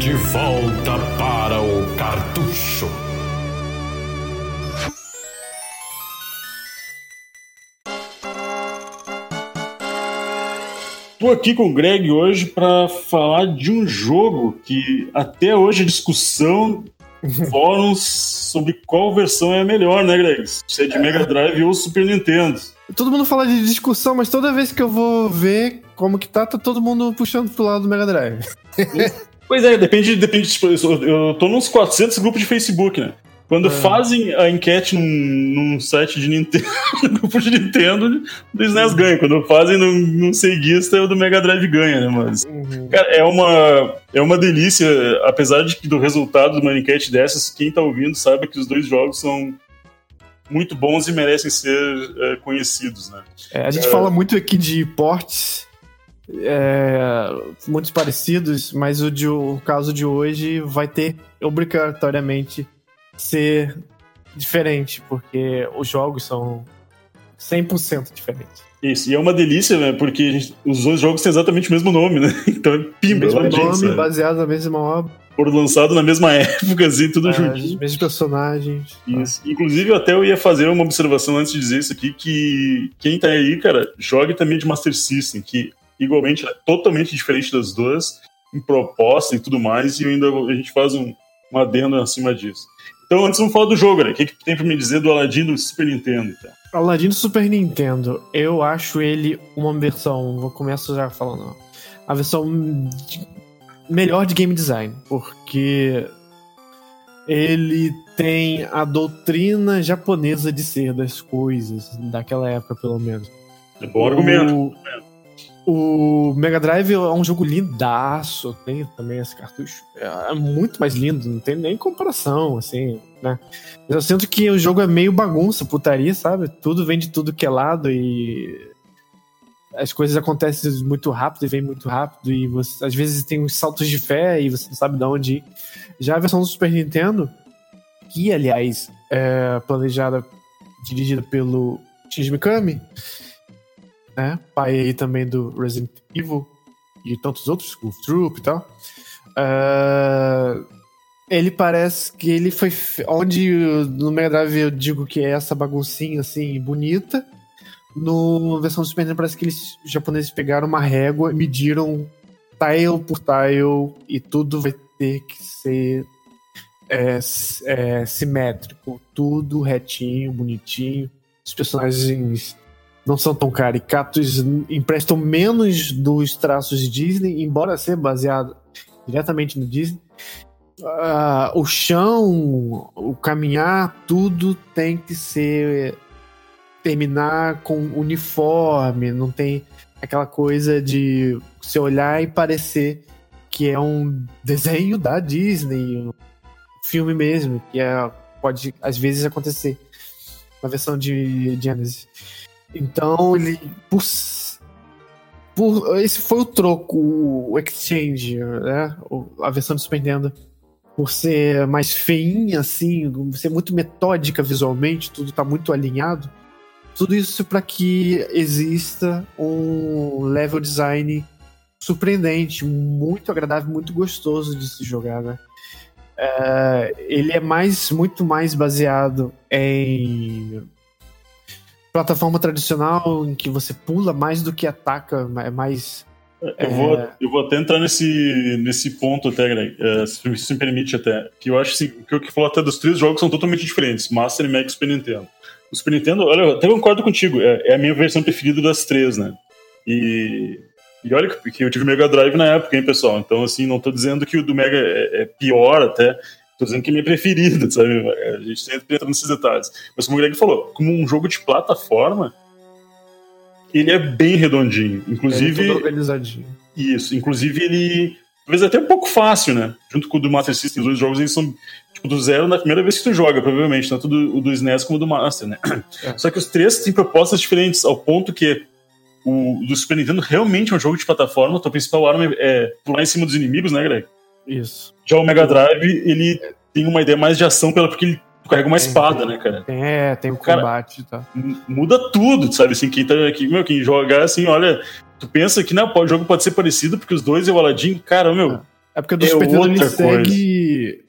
De volta para o cartucho. Tô aqui com o Greg hoje para falar de um jogo que até hoje a discussão fóruns sobre qual versão é a melhor, né, Greg? Se é de Mega Drive ou Super Nintendo. Todo mundo fala de discussão, mas toda vez que eu vou ver como que tá, tá todo mundo puxando pro lado do Mega Drive. Pois é, depende, depende. Tipo, eu eu tô nos 400 grupos de Facebook, né? Quando É. fazem a enquete num, num site de Nintendo, grupo de Nintendo, o SNES ganha. Quando fazem num, num ceguista, o do Mega Drive ganha, né? Mas, cara, é uma, é uma delícia. Apesar de, do resultado de uma enquete dessas, quem tá ouvindo sabe que os dois jogos são muito bons e merecem ser é, conhecidos, né? É, a gente fala muito aqui de portes, é, muitos parecidos, mas o, de, o caso de hoje vai ter obrigatoriamente ser diferente, porque os jogos são 100% diferentes. Isso, e é uma delícia, né? Porque gente- os dois jogos têm exatamente o mesmo nome, né? Então é pimba, Mesmo nome, sabe? baseado na mesma obra, foram lançados na mesma época, assim, tudo é, juntinho. os mesmos personagens. Isso. Inclusive, até eu ia fazer uma observação antes de dizer isso aqui, que quem tá aí, cara, jogue também de Master System, que igualmente é totalmente diferente das duas, em proposta e tudo mais, e ainda a gente faz um, um adendo acima disso. Então, antes vamos falar do jogo, né? O que, que tem pra me dizer do Aladdin do Super Nintendo? Então? Aladdin do Super Nintendo, eu acho ele uma versão, vou começar já falando, a versão melhor de game design, porque ele tem a doutrina japonesa de ser das coisas, daquela época pelo menos. É bom argumento. O, o Mega Drive é um jogo lindaço, tem também esse cartucho. É, é muito mais lindo, não tem nem comparação, assim, né? Mas eu sinto que o jogo é meio bagunça, putaria, sabe? Tudo vem de tudo que é lado e as coisas acontecem muito rápido e vem muito rápido e você, às vezes tem uns saltos de fé e você não sabe de onde ir. Já a versão do Super Nintendo, que aliás é planejada, dirigida pelo Shinji Mikami, né? Pai aí também do Resident Evil e tantos outros, Goof Troop e tal. Ah, ele parece que ele foi. Onde no Mega Drive eu digo que é essa baguncinha assim, bonita. No versão do Super Nintendo parece que eles japoneses pegaram uma régua e mediram tile por tile e tudo vai ter que ser é, é, simétrico, tudo retinho, bonitinho. Os personagens não são tão caricatos, emprestam menos dos traços de Disney, embora ser baseado diretamente no Disney. Ah, o chão, o caminhar, tudo tem que ser terminar com uniforme, não tem aquela coisa de você olhar e parecer que é um desenho da Disney, um filme mesmo, que é, pode às vezes acontecer na versão de Genesis. Então ele por, por esse foi o troco, o exchange, né? A versão do Super Nintendo por ser mais feinha assim, ser muito metódica visualmente, tudo tá muito alinhado. Tudo isso para que exista um level design surpreendente, muito agradável, muito gostoso de se jogar, né? É, ele é mais, muito mais baseado em plataforma tradicional, em que você pula mais do que ataca, é mais Eu, vou, eu vou até entrar nesse, nesse ponto até, Greg, eh, se se me permite até, que eu acho assim, que o que falou até dos três jogos são totalmente diferentes, Master, Mega e Super Nintendo. O Super Nintendo, olha, eu até concordo contigo, é, é a minha versão preferida das três, né? E, e olha que que eu tive Mega Drive na época, hein, pessoal? Então, assim, não tô dizendo que o do Mega é, é pior até, tô dizendo que é minha preferida, sabe? A gente sempre entra nesses detalhes. Mas como o Greg falou, como um jogo de plataforma, ele é bem redondinho. Inclusive. ele é organizadinho. Isso, inclusive ele. Talvez até um pouco fácil, né? Junto com o do Master System, os dois jogos eles são tipo do zero na primeira vez que tu joga, provavelmente, tanto do, do SNES como do Master, né? É. Só que os três têm propostas diferentes, ao ponto que o do Super Nintendo realmente é um jogo de plataforma, tua principal arma é pular em cima dos inimigos, né, Greg? Isso. Já o Mega Drive, ele tem uma ideia mais de ação, pela, porque ele carrega uma Tem, espada, tem. né, cara? É, tem o Cara, combate. M- Muda tudo, sabe? Assim, quem, tá, quem, meu, quem jogar assim, olha, tu pensa que não, o jogo pode ser parecido porque os dois é o Aladdin, cara, meu. É porque o do É Super Nintendo ele segue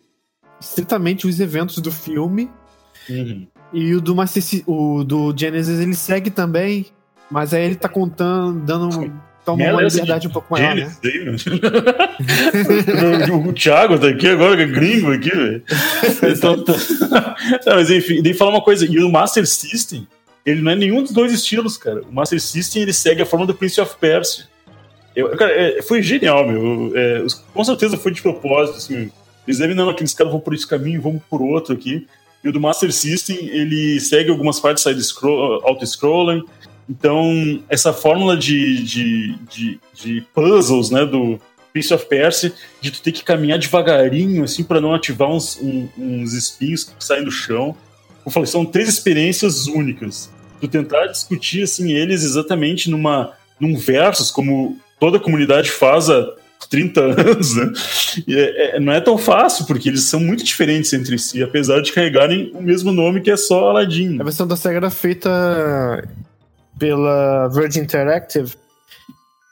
estritamente os eventos do filme. Uhum. E o do Master o do Genesis ele segue também, mas aí ele tá contando, dando toma uma lembrança liberdade de um pouco maior, né? Genesis aí, meu. o, o Thiago tá aqui agora, que é gringo aqui, velho. Então, tá- Não, mas enfim, nem falar uma coisa, e o Master System, ele não é nenhum dos dois estilos, cara. O Master System, ele segue a forma do Prince of Persia. Eu, cara, é, foi genial, meu. É, com certeza foi de propósito, assim. Eles devem, não, aqueles caras vão por esse caminho, vamos por outro aqui. E o do Master System, ele segue algumas partes side-scroll, auto-scrolling. Então, essa fórmula de, de, de, de puzzles, né, do Prince of Persia, de tu ter que caminhar devagarinho, assim, para não ativar uns, um- uns espinhos que saem do chão. Eu falei, são três experiências únicas. Tu tentar discutir, assim, eles exatamente numa, num versus, como toda a comunidade faz há 30 anos, né? É- é- não é tão fácil, porque eles são muito diferentes entre si, apesar de carregarem o mesmo nome que é só Aladdin. A versão da SEGA era feita pela Virgin Interactive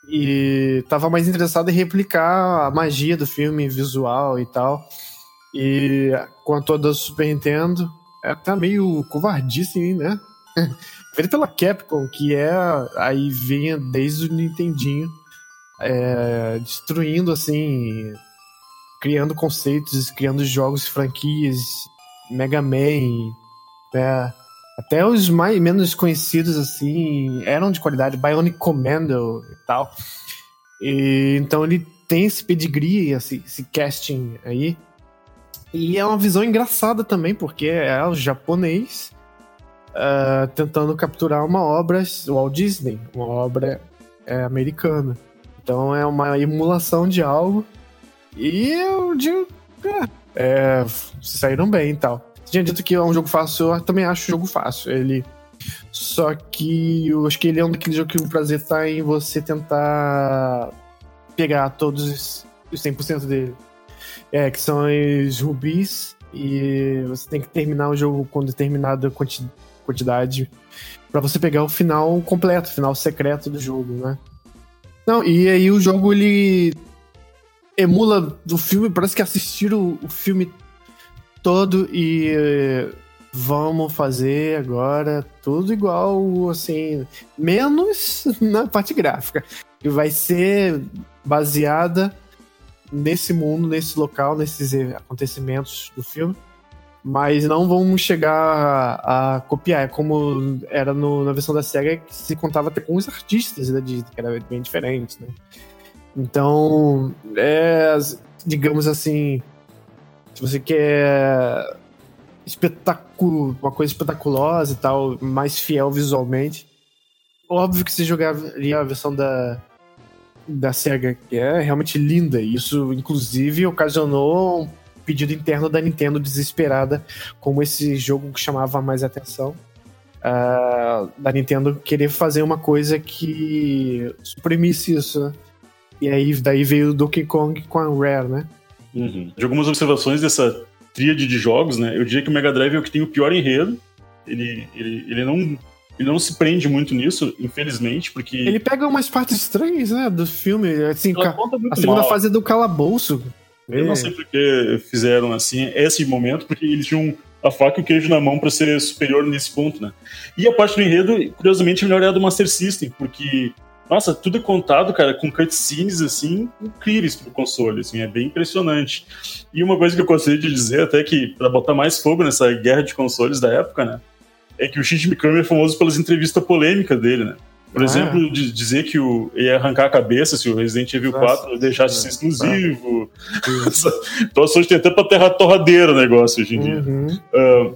e tava mais interessado em replicar a magia do filme visual e tal. E quanto a da Super Nintendo, é até meio covardice, né? Feito pela Capcom, que é aí vinha desde o Nintendinho, é, destruindo assim, criando conceitos, criando jogos, franquias, Mega Man, né? Até os mais menos conhecidos, assim, eram de qualidade, Bionic Commando e tal. E, então ele tem esse pedigree, esse, esse casting aí. E é uma visão engraçada também, porque é o japonês ah, tentando capturar uma obra Walt Disney, uma obra é, americana. Então é uma emulação de algo. E eu digo, é, é, se saíram bem e tal. Você tinha dito que é um jogo fácil, eu também acho o jogo fácil. Ele. Só que eu acho que ele é um daquele jogo que o prazer tá em você tentar pegar todos os os 100% dele. É, que são os rubis, e você tem que terminar o jogo com determinada quanti- quantidade pra você pegar o final completo, o final secreto do jogo, né? Não, e aí o jogo ele emula do filme, parece que assistiram o, o filme todo e eh, vamos fazer agora tudo igual, assim, menos na parte gráfica, que vai ser baseada nesse mundo, nesse local, nesses acontecimentos do filme. Mas não vamos chegar a, a copiar, é como era no- na versão da SEGA que se contava até com os artistas da Disney, que era bem diferente, né? Então, é, digamos assim, se você quer espetáculo, uma coisa espetaculosa e tal, mais fiel visualmente, óbvio que você jogaria a versão da, da SEGA, que é realmente linda. Isso, inclusive, ocasionou um pedido interno da Nintendo desesperada, como esse jogo que chamava mais atenção. ah, da Nintendo querer fazer uma coisa que suprimisse isso, né? E aí daí veio o Donkey Kong com a Rare, né? Uhum. De algumas observações dessa tríade de jogos, né? Eu diria que o Mega Drive é o que tem o pior enredo. Ele, ele, ele, não, ele não se prende muito nisso, infelizmente, porque. Ele pega umas partes estranhas, né, do filme, assim, ca- a segunda mal. fase é do calabouço. Eu É. não sei por que fizeram assim esse momento, porque eles tinham a faca e o queijo na mão pra ser superior nesse ponto, né? E a parte do enredo, curiosamente, melhor é a do Master System, porque, nossa, tudo é contado, cara, com cutscenes, assim, incríveis pro console, assim, é bem impressionante. E uma coisa que eu gostaria de dizer, até que, pra botar mais fogo nessa guerra de consoles da época, né? É que o Shinji Mikami é famoso pelas entrevistas polêmicas dele, né? Por Ah. exemplo, de dizer que o, ia arrancar a cabeça se o Resident Evil Nossa. 4 deixasse de ser exclusivo. Tô sustentando pra terra torradeira o negócio hoje em dia. Uhum. Ah,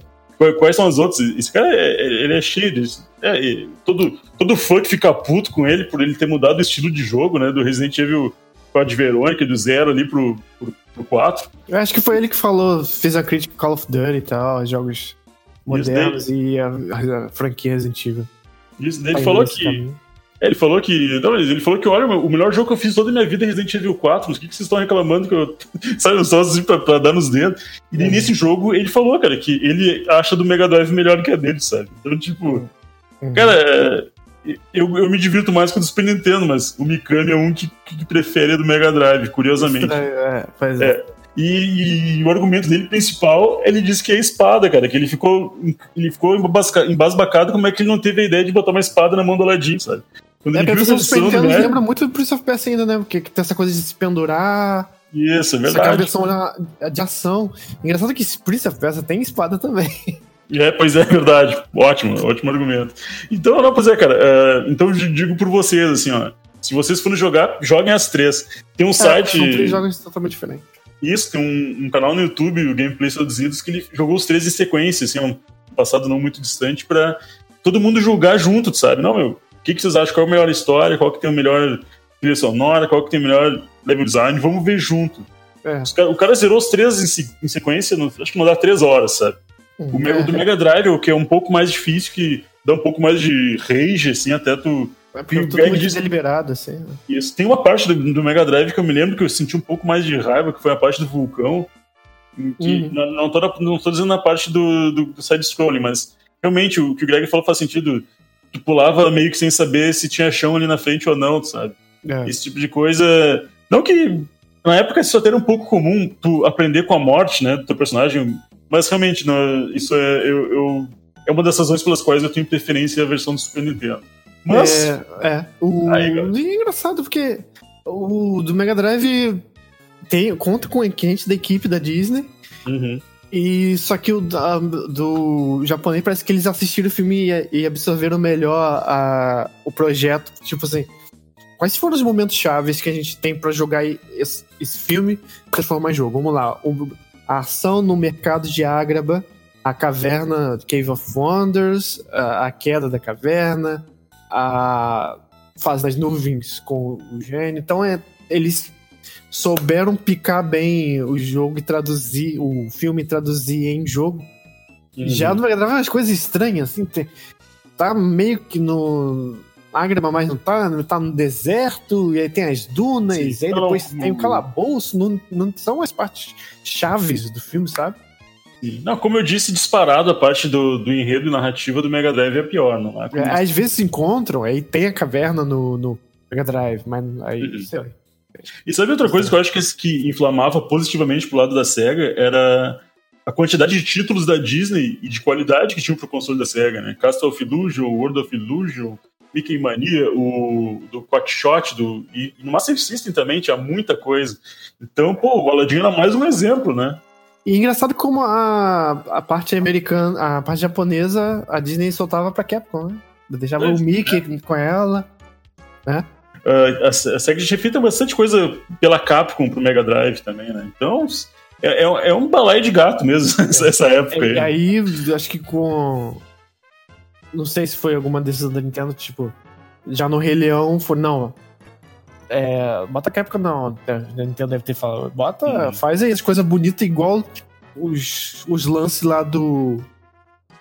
quais- são as outras? Esse cara, é, é- ele é cheio disso. É, todo, todo fã que fica puto com ele por ele ter mudado o estilo de jogo, né? Do Resident Evil 4 de Verônica, do zero ali pro, pro, pro 4. Eu acho que foi ele que falou, fez a crítica Call of Duty e tal, jogos modernos e a, a franquia Resident Evil. Isso, ele falou que. caminho. é, ele falou que. Não, ele falou que, olha, o melhor jogo que eu fiz toda a minha vida é Resident Evil 4. Mas o que, que vocês estão reclamando que eu. Sabe, só assim pra, pra dar nos dedos. E Uhum. nesse jogo ele falou, cara, que ele acha do Mega Drive melhor que a dele, sabe? Então, tipo. Uhum. Cara, é, eu, eu me divirto mais com o do Super Nintendo, mas o Mikami é um que, que prefere a do Mega Drive, curiosamente. É, pois é. É, E, e o argumento dele principal, ele disse que é a espada, cara, que ele ficou, ele ficou embasbacado como é que ele não teve a ideia de botar uma espada na mão do Aladdin, sabe? Quando É, ele viu essa opção, Nintendo né? lembra muito do Prince of Persia ainda, né? Porque tem essa coisa de se pendurar, Isso, é verdade. versão na- de ação. Engraçado que esse Prince of Persia tem espada também. É, pois é, verdade. Ótimo, ótimo argumento. Então, não, pois é, cara. é, então eu digo por vocês, assim, ó. Se vocês forem jogar, joguem as três. Tem um site. São três jogos totalmente diferentes. Isso, tem um, um canal no YouTube, o Gameplays Traduzidos, que ele jogou os três em sequência, assim, um passado não muito distante, pra todo mundo julgar junto, sabe? Não, meu, o que, que vocês acham? Qual é a melhor história? Qual que tem a melhor trilha sonora? Qual que tem o melhor level design? Vamos ver junto. É. Cara- o cara zerou os três em, se- em sequência, no- acho que não dá três horas, sabe? O, me- o do Mega Drive, o que é um pouco mais difícil, que dá um pouco mais de rage, assim, até tu. É porque E o tudo muito deliberado, assim. né? Isso. Tem uma parte do, do Mega Drive que eu me lembro que eu senti um pouco mais de raiva, que foi a parte do vulcão. Que, Uhum. não, não, tô, não tô dizendo na parte do, do, side-scrolling, mas realmente o que o Greg falou faz sentido. Tu pulava meio que sem saber se tinha chão ali na frente ou não, sabe? É. Esse tipo de coisa. Não que na época isso até era um pouco comum, tu aprender com a morte, né, do teu personagem, mas realmente, não, isso é, eu, eu- é uma das razões pelas quais eu tenho preferência à versão do Super Nintendo. Mas. É, é. O, Aí, e é engraçado porque o do Mega Drive tem, conta com gente da equipe da Disney. Uhum. E só que o da- do japonês parece que eles assistiram o filme e, e absorveram melhor a, o projeto. Tipo assim, quais foram os momentos chaves que a gente tem pra jogar esse, esse filme e transformar em jogo? Vamos lá. O- a ação no mercado de Ágraba, a caverna Cave of Wonders, a, a queda da caverna, a fase das nuvens com o gênio. Então é, eles souberam picar bem o jogo e traduzir, o filme e traduzir em jogo. Uhum. Já no Mega Drive umas coisas estranhas, assim, tá meio que no Ágraba, mas não tá, tá no deserto, e aí tem as dunas, Sim, e aí não, depois não. tem o calabouço, não, não são as partes chaves do filme, sabe? Não, como eu disse, disparado a parte do, do enredo e narrativa do Mega Drive é pior, não é? É, Às vezes se encontram, aí tem a caverna no, no Mega Drive, mas aí, Uhum. sei lá. E sabe outra coisa que eu acho que, que inflamava positivamente pro lado da SEGA era a quantidade de títulos da Disney e de qualidade que tinham pro console da SEGA, né? Castle of Illusion, World of Illusion, Mickey Mania, o do Quackshot, do, e, e no Master System também tinha muita coisa. Então, pô, o Aladdin era mais um exemplo, né? E engraçado como a, a parte americana, a parte japonesa, a Disney soltava pra Capcom, né? Deixava É, o Mickey com ela. Ah, a, a SEGA já feita bastante coisa pela Capcom pro Mega Drive também, né? Então, é, é, é um balaio de gato mesmo essa, época E aí. aí, acho que com. Não sei se foi alguma decisão da Nintendo, tipo, já no Rei Leão foi, não. É, bota Capcom, não. A Nintendo deve ter falado, bota, Uhum. faz aí as coisas bonitas igual os, os lances lá do,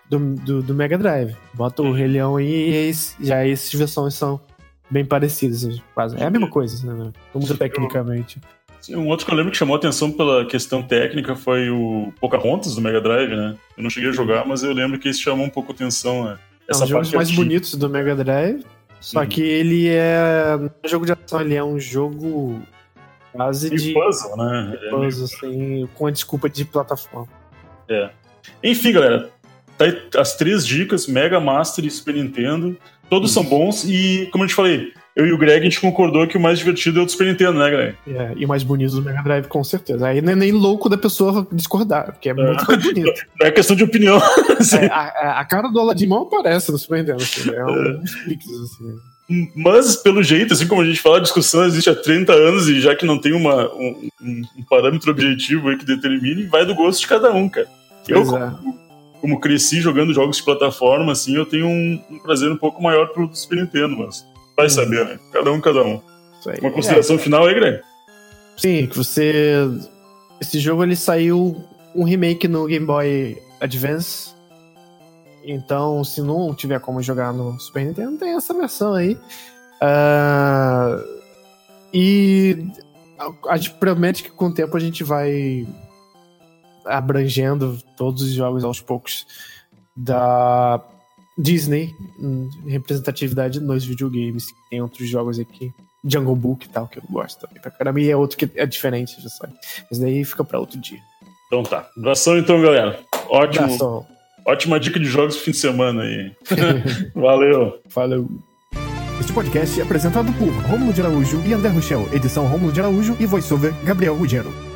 do, do, do Mega Drive. Bota o Rei Leão aí e esse- já essas versões são bem parecidas, quase. É a mesma coisa, né? Muda tecnicamente. Um outro que eu lembro que chamou atenção pela questão técnica foi o Pocahontas do Mega Drive, né? Eu não cheguei a jogar, mas eu lembro que esse chamou um pouco atenção, né? É um dos jogos mais bonitos do Mega Drive. Só Uhum. que ele é. Não é um jogo de ação, ele é um jogo quase de puzzle, né? É meio- puzzle, assim, com a desculpa de plataforma. Enfim, galera, tá aí as três dicas, Mega Master e Super Nintendo. Todos são bons e, como eu te falei, eu e o Greg a gente concordou que o mais divertido é o do Super Nintendo, né, Greg? É, e o mais bonito do Mega Drive, com certeza. Aí não é nem louco da pessoa discordar, porque é muito mais bonito. Não é questão de opinião. assim. É, a, a- a cara do Aladdin mal aparece no Super Nintendo, assim, é uns cliques, assim. Mas, pelo jeito, assim como a gente fala, a discussão existe há 30 anos e já que não tem uma, um, um- um parâmetro objetivo aí que determine, vai do gosto de cada um, cara. Eu, é. como cresci jogando jogos de plataforma, assim, eu tenho um, um prazer um pouco maior pro Super Nintendo, mas vai saber, né? Cada um, cada um. Uma consideração final aí, Greg? É, sim, que você. Esse jogo ele saiu um remake no Game Boy Advance. Então, se não tiver como jogar no Super Nintendo, tem essa versão aí. Ah, e a, a gente promete que com o tempo a gente vai abrangendo todos os jogos aos poucos da Disney, hum, representatividade nos videogames. Tem outros jogos aqui. Jungle Book e tal, que eu gosto também. Pra caramba, e é outro que é diferente, já sabe. Mas daí fica pra outro dia. Então tá. Abração então, galera. Ótimo. Abração. Ótima dica de jogos pro fim de semana aí. Valeu. Falou. Este podcast é apresentado por Romulo de Araújo e André Rochel, edição Romulo de Araújo e voiceover Gabriel Ruggiero.